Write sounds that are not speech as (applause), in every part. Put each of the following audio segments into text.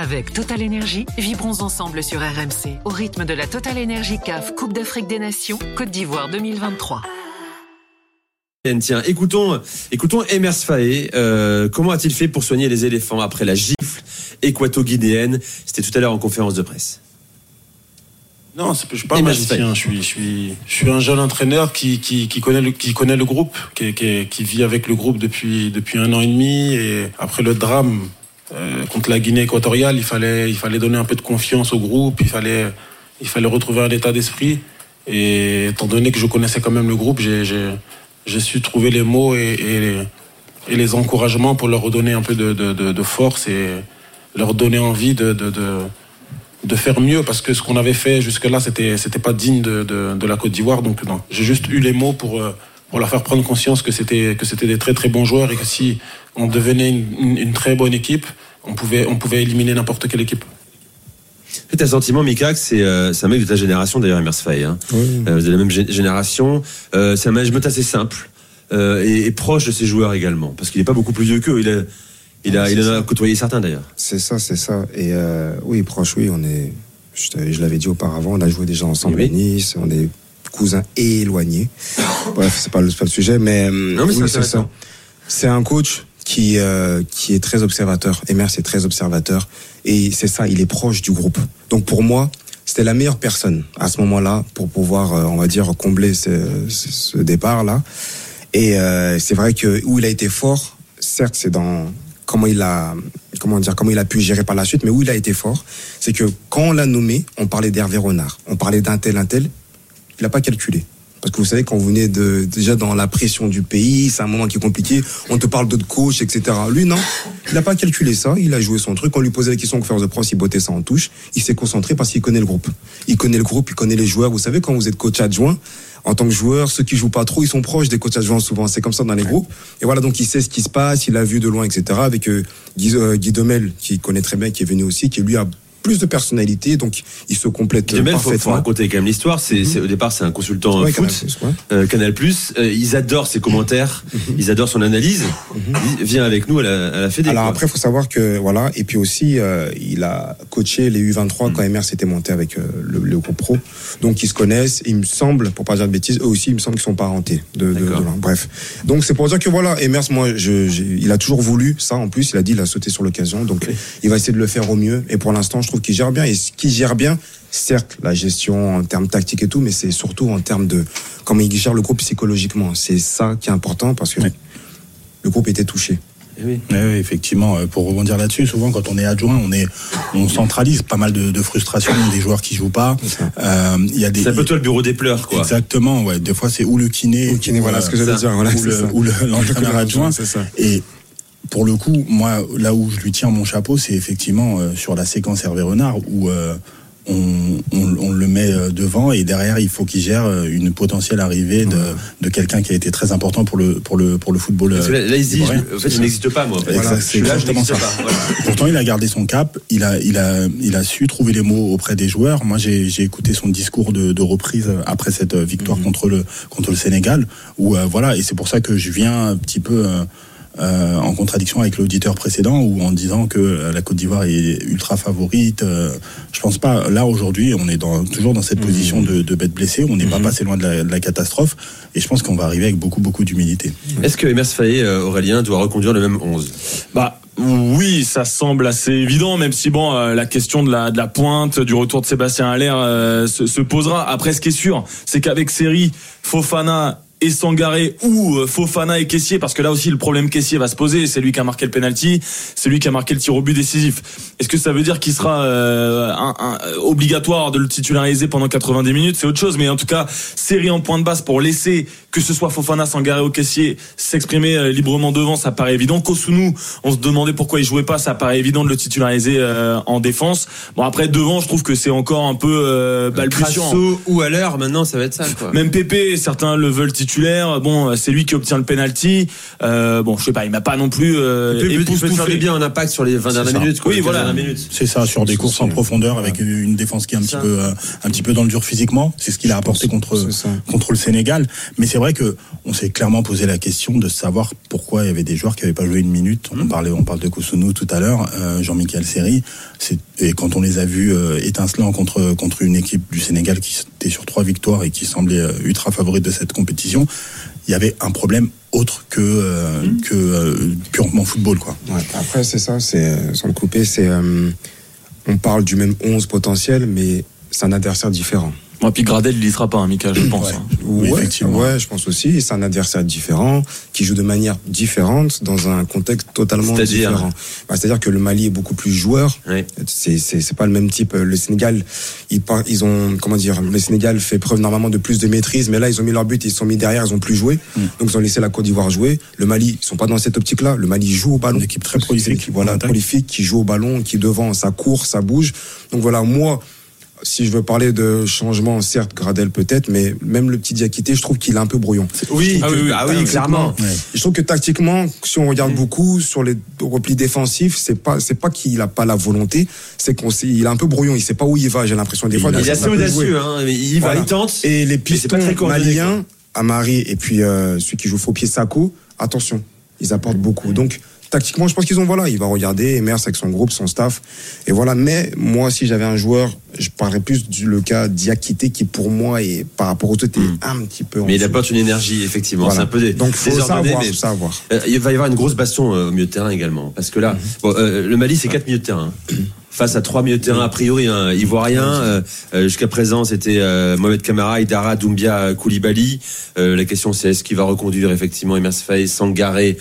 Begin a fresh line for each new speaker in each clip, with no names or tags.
Avec Total Energy, vibrons ensemble sur RMC au rythme de la Total Energy CAF Coupe d'Afrique des Nations Côte d'Ivoire 2023.
Tiens, écoutons, écoutons Emers Faé. Euh, comment a-t-il fait pour soigner les éléphants après la gifle équato-guinéenne? C'était tout à l'heure en conférence de presse.
Non, je suis pas magicien. Je suis, je suis, je suis un jeune entraîneur qui, qui, qui connaît le, qui connaît le groupe, qui, qui, qui, vit avec le groupe depuis, depuis un an et demi. Et après le drame euh, contre la Guinée équatoriale, il fallait, il fallait donner un peu de confiance au groupe, il fallait, il fallait retrouver un état d'esprit. Et étant donné que je connaissais quand même le groupe, j'ai su trouver les mots et, et, les encouragements pour leur redonner un peu de, de, force et leur donner envie de, de, faire mieux parce que ce qu'on avait fait jusque-là, c'était c'était pas digne de, de, la Côte d'Ivoire. Donc j'ai juste eu les mots pour euh, pour leur faire prendre conscience que c'était que c'était des très très bons joueurs et que si on devenait une, une, très bonne équipe, on pouvait on pouvait éliminer n'importe quelle équipe.
Tu as sentiment, Mika, que c'est euh, un mec de ta génération, d'ailleurs, Emers Faye. Hein. Oui. Euh, vous êtes la même génération. Euh, c'est un management assez simple euh, et, et, proche de ses joueurs également. Parce qu'il n'est pas beaucoup plus vieux qu'eux. Il, a, il, a, il en a côtoyé certains, d'ailleurs.
C'est ça, c'est ça. Et euh, oui, proche, oui, on est. Je, je l'avais dit auparavant, on a joué déjà ensemble oui. à Nice. On est cousins éloignés. Bref, c'est pas, pas le sujet, mais,
non, mais oui,
c'est ça. C'est un coach qui, euh, qui est très observateur. Emers est très observateur. Et c'est ça, il est proche du groupe. Donc pour moi, c'était la meilleure personne à ce moment-là pour pouvoir, euh, on va dire, combler ce, ce, ce départ-là. Et euh, c'est vrai que où il a été fort, certes, c'est dans comment il a comment dire comment il a pu gérer par la suite, mais où il a été fort, c'est que quand on l'a nommé, on parlait d'Hervé Renard, on parlait d'un tel, un tel, il n'a pas calculé. Parce que vous savez, quand vous venez de, déjà dans la pression du pays, c'est un moment qui est compliqué, on te parle d'autres coachs, etc. Lui, non, il n'a pas calculé ça, il a joué son truc, on lui posait la question en conférence de presse, il bottait ça en touche, il s'est concentré parce qu'il connaît le groupe. Il connaît le groupe, il connaît les joueurs. Vous savez, quand vous êtes coach adjoint, en tant que joueur, ceux qui jouent pas trop, ils sont proches des coachs adjoints souvent. C'est comme ça dans les groupes. Et voilà, donc il sait ce qui se passe, il a vu de loin, etc. Avec euh, Guy, euh, Guy Domel, qui connaît très bien, qui est venu aussi, qui lui a plus de personnalité, donc il se complète
Demel,
parfaitement.
Faut, faut raconter quand même l'histoire. C'est, mm -hmm. au départ, c'est un consultant ouais, foot, Canal Plus. Ouais. Euh, Canal Plus. Euh, ils adorent ses commentaires, mm -hmm. ils adorent son analyse. Mm -hmm. Viens avec nous à la, à la Fédé.
Alors quoi. après, il faut savoir que voilà, et puis aussi, euh, il a coaché les U23 quand MR s'était monté avec euh, le, le, groupe pro, donc ils se connaissent. Il me semble, pour pas dire de bêtises, eux aussi, il me semble qu'ils sont parentés. De, de, de Bref, donc c'est pour dire que voilà, Emers, moi, je, je, il a toujours voulu ça. En plus, il a dit, il a sauté sur l'occasion, donc il va essayer de le faire au mieux. Et pour l'instant, je trouve qu'il gère bien. Et qui gère bien, certes, la gestion en termes tactiques et tout, mais c'est surtout en termes de comment il gère le groupe psychologiquement. C'est ça qui est important parce que oui. le groupe était touché.
Oui. oui. effectivement. Pour rebondir là-dessus, souvent quand on est adjoint, on est, on centralise pas mal de, de frustration des joueurs qui jouent pas.
Euh, il y a des. C'est un peu toi le bureau des pleurs, quoi.
Exactement. Ouais. Des fois, c'est ou le kiné,
ou le kiné, voilà ce que j'allais dire. Voilà,
ou (laughs) l'entraîneur le, adjoint.
C'est ça.
Et pour le coup, moi, là où je lui tiens mon chapeau, c'est effectivement euh, sur la séquence Hervé Renard où euh, on, on, on, le met euh, devant et derrière il faut qu'il gère euh, une potentielle arrivée de, de quelqu'un qui a été très important pour le pour le pour le football.
Parce que là, là il dit, je, en fait, je n'existe pas moi.
Voilà, c'est exactement ça. Pas, voilà. Pourtant, il a gardé son cap. Il a il a il a su trouver les mots auprès des joueurs. Moi, j'ai j'ai écouté son discours de, de reprise après cette victoire mmh. contre le contre le Sénégal. Où euh, voilà et c'est pour ça que je viens un petit peu euh, en contradiction avec l'auditeur précédent ou en disant que la Côte d'Ivoire est ultra favorite. Euh, je pense pas. Là aujourd'hui, on est dans, toujours dans cette mmh. position de, de bête blessée. On n'est mmh. pas passé loin de la, de la, catastrophe et je pense qu'on va arriver avec beaucoup beaucoup d'humilité.
Est-ce que Emers Faye, euh, Aurélien, doit reconduire le même 11
Bah oui, ça semble assez évident, même si bon, euh, la question de la, de la pointe, du retour de Sébastien Allaire euh, se, se, posera. Après, ce qui est sûr, c'est qu'avec Série, Fofana et Sangaré ou Fofana et Caissier parce que là aussi le problème Caissier va se poser c'est lui qui a marqué le penalty c'est lui qui a marqué le tir au but décisif. Est-ce que ça veut dire qu'il sera euh, un, un, obligatoire de le titulariser pendant 90 minutes? C'est autre chose mais en tout cas série en point de base pour laisser que ce soit Fofana, Sangaré ou Caissier s'exprimer euh, librement devant ça paraît évident. Kosunu on se demandait pourquoi il jouait pas ça paraît évident de le titulariser euh, en défense. Bon après devant je trouve que c'est encore un peu euh, balbutiant
Crasso ou à l'heure maintenant ça va être ça quoi.
même Pépé certains le veulent titulariser titulaire. Bon, c'est lui qui obtient le penalty. Euh, bon, je sais pas, il m'a pas non plus. Euh,
il peut, peut faire du bien en impact sur les 20 dernières minutes. Quoi,
oui, voilà.
C'est ça, sur des courses en profondeur avec une défense qui est un petit peu, euh, un petit peu dans le dur physiquement. C'est ce qu'il a apporté contre contre le Sénégal. Mais
c'est vrai que on s'est clairement posé la question de savoir pourquoi il y avait des joueurs qui n'avaient pas joué une minute. On mmh. parlait, on parle de Kousounou tout à l'heure, euh, Jean-Michel Seri. Et quand on les a vus euh, étincelants contre contre une équipe du Sénégal qui était sur trois victoires et qui semblait euh, ultra favorite de cette compétition, il y avait un problème autre que mmh. que purement football quoi.
après c'est ça, c'est sans le couper, c'est on parle du même 11 potentiel, mais c'est un adversaire différent.
Et puis Gradel, il y sera pas, hein, Mika, je pense. Hein.
Ouais. Ouais, je pense aussi. C'est un adversaire différent, qui joue de manière différente, dans un contexte totalement différent. Bah, c'est-à-dire que le Mali est beaucoup plus joueur. Ouais. C'est pas le même type. Le Sénégal, ils, ils ont, comment dire, le Sénégal fait preuve normalement de plus de maîtrise, mais là, ils ont mis leur but, ils sont mis derrière, ils ont plus joué. Mm. Donc, ils ont laissé la Côte d'Ivoire jouer. Le Mali, ils sont pas dans cette optique-là. Le Mali joue au ballon. Une
équipe très prolifique.
Voilà, prolifique, qui joue au ballon, qui devant, ça court, ça bouge. Donc voilà, moi, si je veux parler de changement, certes, Gradel peut-être, mais même le petit Diakité, je trouve qu'il est un peu brouillon.
Oui, ah oui, ah oui, clairement.
Je trouve que tactiquement, si on regarde beaucoup sur les replis défensifs, c'est pas, c'est pas qu'il a pas la volonté, c'est qu'on il est un peu brouillon, il sait pas où il va, j'ai l'impression des fois.
Il est assez audacieux, hein, il va, il tente.
Et les pistons maliens, Amari et puis euh, celui qui joue faux pied Sako, attention, ils apportent beaucoup. Donc, tactiquement, je pense qu'ils ont, voilà, il va regarder Emers avec son groupe, son staff. Et voilà. Mais moi, si j'avais un joueur, je parlerais plus du le cas Diakité qui, pour moi, est, par rapport aux autres, est hmm. un petit peu.
Mais il apporte une énergie, effectivement. C'est un peu des,
Donc, faut savoir, savoir.
Euh, il va y avoir une grosse baston euh, au milieu de terrain également. Parce que là, hmm. bon, euh, le Mali, c'est quatre milieux de terrain. (clears throat) face à trois milieux de terrain a priori hein, ivoiriens. Euh, euh, jusqu'à présent, c'était euh, Mohamed Kamara, Idara, Doumbia, Koulibaly. la question, c'est est-ce qu'il va reconduire effectivement Emers Faye, Sangaré,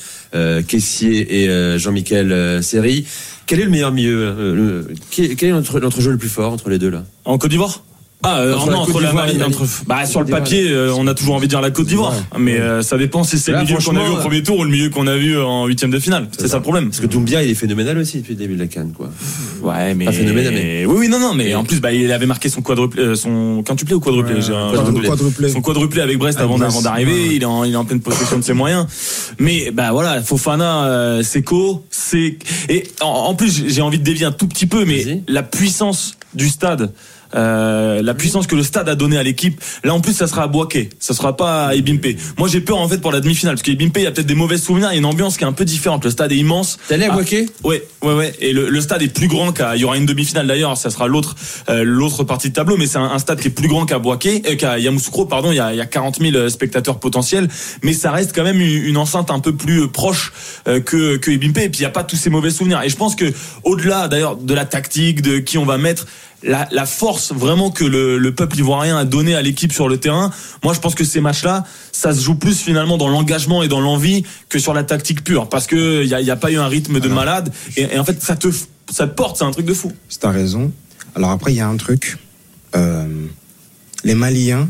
Kessier et Jean-Michel Seri Quel est le meilleur milieu Quel est notre, notre jeu le plus fort entre les deux là?
En Côte d'Ivoire? Ah euh, non, entre la entre, bah, sur le papier, euh, on a toujours envie de dire la Côte d'Ivoire, mais euh, ça dépend si c'est le milieu qu'on a vu au premier tour ou le milieu qu'on a vu en huitième de finale. C'est ça. le problème.
Parce que Doumbia, il est phénoménal aussi depuis le début de la canne, quoi.
Ouais, mais phénoménal, mais... oui, oui, non, non, mais en plus, bah, il avait marqué son quadruplé, son quintuplé ou quadruplé,
quadruplé.
son quadruplé avec Brest avant, avant d'arriver. Il est en, il est en pleine possession de ses moyens. Mais bah voilà, Fofana, Seco, c'est et en, plus, j'ai envie de dévier un tout petit peu, mais la puissance du stade. Euh, la puissance que le stade a donné à l'équipe. Là, en plus, ça sera à Boaké, ça sera pas à Ebimpe. Moi, j'ai peur en fait pour la demi-finale parce qu'Ebimpe, il y a peut-être des mauvais souvenirs. Il y a une ambiance qui est un peu différente. Le stade est immense.
T'es allé à Boaké?
ah, Ouais, ouais, ouais. Et le, stade est plus grand qu'à. Il y aura une demi-finale d'ailleurs. Ça sera l'autre, euh, l'autre partie de tableau. Mais c'est un, stade qui est plus grand qu'à Boaké, euh, qu'à Yamoussoukro. Pardon, il y, a, il y a 40 000 spectateurs potentiels. Mais ça reste quand même une, enceinte un peu plus proche que que Ebimpe. Et puis il y a pas tous ces mauvais souvenirs. Et je pense que au-delà d'ailleurs de la tactique, de qui on va mettre la, force vraiment que le, peuple ivoirien a donné à l'équipe sur le terrain. Moi, je pense que ces matchs-là, ça se joue plus finalement dans l'engagement et dans l'envie que sur la tactique pure, parce que il y a, pas eu un rythme de malade. Et, en fait, ça te ça te porte, c'est un truc de fou.
C'est ta raison. Alors après, il y a un truc. Euh, les Maliens,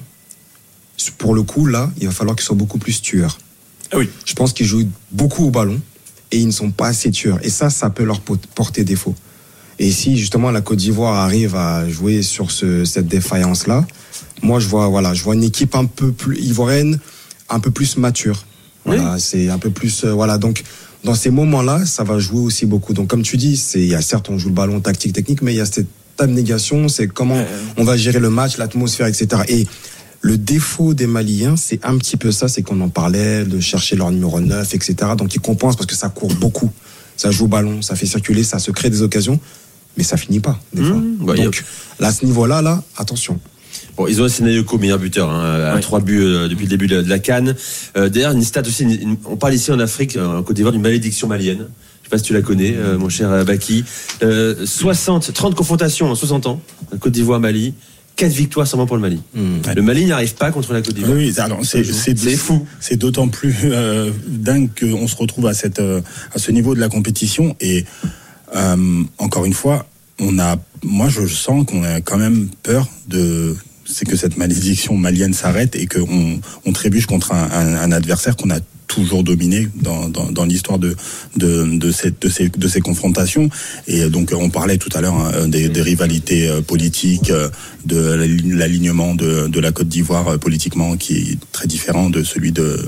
pour le coup, là, il va falloir qu'ils soient beaucoup plus tueurs.
Ah oui.
Je pense qu'ils jouent beaucoup au ballon et ils ne sont pas assez tueurs. Et ça, ça peut leur porter défaut. Et si justement la Côte d'Ivoire arrive à jouer sur ce, cette défaillance-là, moi je vois, voilà, je vois une équipe un peu plus ivoirienne, un peu plus mature. Voilà, c'est un peu plus, euh, voilà. Donc dans ces moments-là, ça va jouer aussi beaucoup. Donc comme tu dis, c'est, il y a certes on joue le ballon tactique technique, mais il y a cette abnégation, c'est comment on va gérer le match, l'atmosphère, etc. Et le défaut des Maliens, c'est un petit peu ça, c'est qu'on en parlait, de chercher leur numéro 9, etc. Donc ils compensent parce que ça court beaucoup. Ça joue au ballon, ça fait circuler, ça se crée des occasions mais ça finit pas. Des fois. Mmh. Donc, à ce niveau-là, là, attention.
Bon, ils ont un Senayoko meilleur buteur, hein, à trois buts euh, depuis le début de, la Cannes. Euh, D'ailleurs, une stat aussi, on parle ici en Afrique, euh, en Côte d'Ivoire, d'une malédiction malienne. Je sais pas si tu la connais, euh, mon cher Baki. 60, 30 confrontations en 60 ans, Côte d'Ivoire, Mali. 4 victoires seulement pour le Mali. Mmh. Le Mali n'arrive pas contre la Côte d'Ivoire.
Oui, c'est fou. C'est d'autant plus dingue qu'on se retrouve à, cette, à ce niveau de la compétition. Et euh, encore une fois, on a, moi je sens qu'on a quand même peur de, c'est que cette malédiction malienne s'arrête et qu'on on trébuche contre un, adversaire qu'on a toujours dominé dans, dans, dans l'histoire de, de, de, cette, de, ces, de ces confrontations. Et donc on parlait tout à l'heure hein, des, des, rivalités euh, politiques, euh, de l'alignement de, de la Côte d'Ivoire politiquement qui est très différent de celui de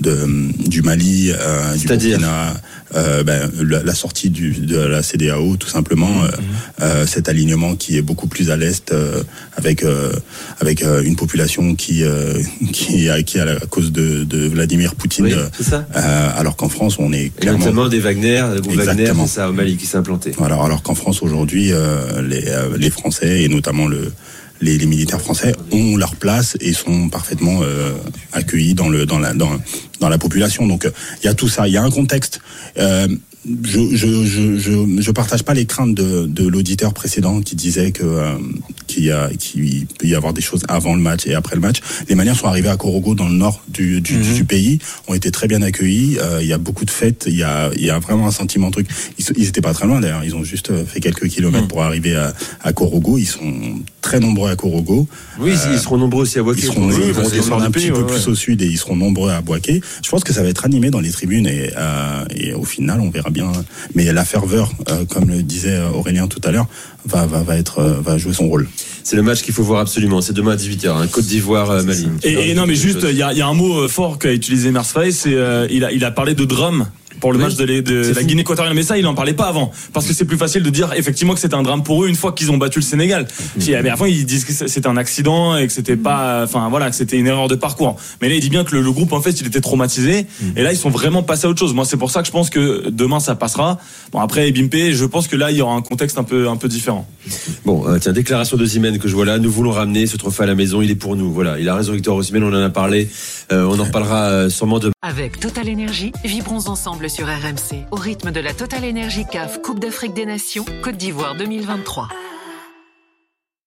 de du Mali, euh, du Burkina, euh, ben, la, sortie du, de la CDAO, tout simplement, mmh, mmh. euh, cet alignement qui est beaucoup plus à l'est, avec avec une population qui qui qui à la cause de, de Vladimir Poutine, alors qu'en France on est
clairement notamment des Wagner, Wagner, c'est ça au Mali qui s'est implanté.
Alors alors qu'en France aujourd'hui les les Français et notamment le les, militaires français ont leur place et sont parfaitement euh, accueillis dans le dans la dans, dans la population. Donc il y a tout ça, il y a un contexte. Euh, je, je, je, je, je partage pas les craintes de, de l'auditeur précédent qui disait que euh, qu'il y a qu'il peut y avoir des choses avant le match et après le match. Les manières sont arrivées à Korogo dans le nord du, du, mhm. du pays, ont été très bien accueillis. Euh, il y a beaucoup de fêtes, il y a il y a vraiment un sentiment truc. Ils, ils étaient pas très loin d'ailleurs, ils ont juste fait quelques kilomètres mhm. pour arriver à, à Korogo. Ils sont très nombreux à Korogo.
Oui, ils seront nombreux aussi à Boaké.
Ils seront, ils vont descendre un petit peu plus au sud et ils seront nombreux à Boaké. Je pense que ça va être animé dans les tribunes et, euh, et au final on verra bien. Mais la ferveur, euh, comme le disait euh, Aurélien tout à l'heure, va, va, va, être, euh, va jouer son rôle.
C'est le match qu'il faut voir absolument. C'est demain à 18h, hein. Côte d'Ivoire, Mali.
Et, non, mais juste, il y a, y a, un mot fort qu'a utilisé Mersfay, c'est il, a, il a parlé de drame pour le match de, de la Guinée équatoriale. Mais ça, il en parlait pas avant. Parce que c'est plus facile de dire effectivement que c'était un drame pour eux une fois qu'ils ont battu le Sénégal. Mais avant, ils disent que c'était un accident et que c'était pas, enfin voilà, que c'était une erreur de parcours. Mais là, il dit bien que le, groupe, en fait, il était traumatisé. Et là, ils sont vraiment passés à autre chose. Moi, c'est pour ça que je pense que demain, ça passera. Bon, après, Bimpe, je pense que là, il y aura un contexte un peu, un peu différent.
Bon, euh, tiens, déclaration de Zimène que je vois là. Nous voulons ramener ce trophée à la maison. Il est pour nous. Voilà. Il a raison, Victor Osimhen. On en a parlé. Euh, on en reparlera euh, sûrement de.
Avec Total Énergie, vibrons ensemble sur RMC au rythme de la Total Energy CAF Coupe d'Afrique des Nations Côte d'Ivoire 2023.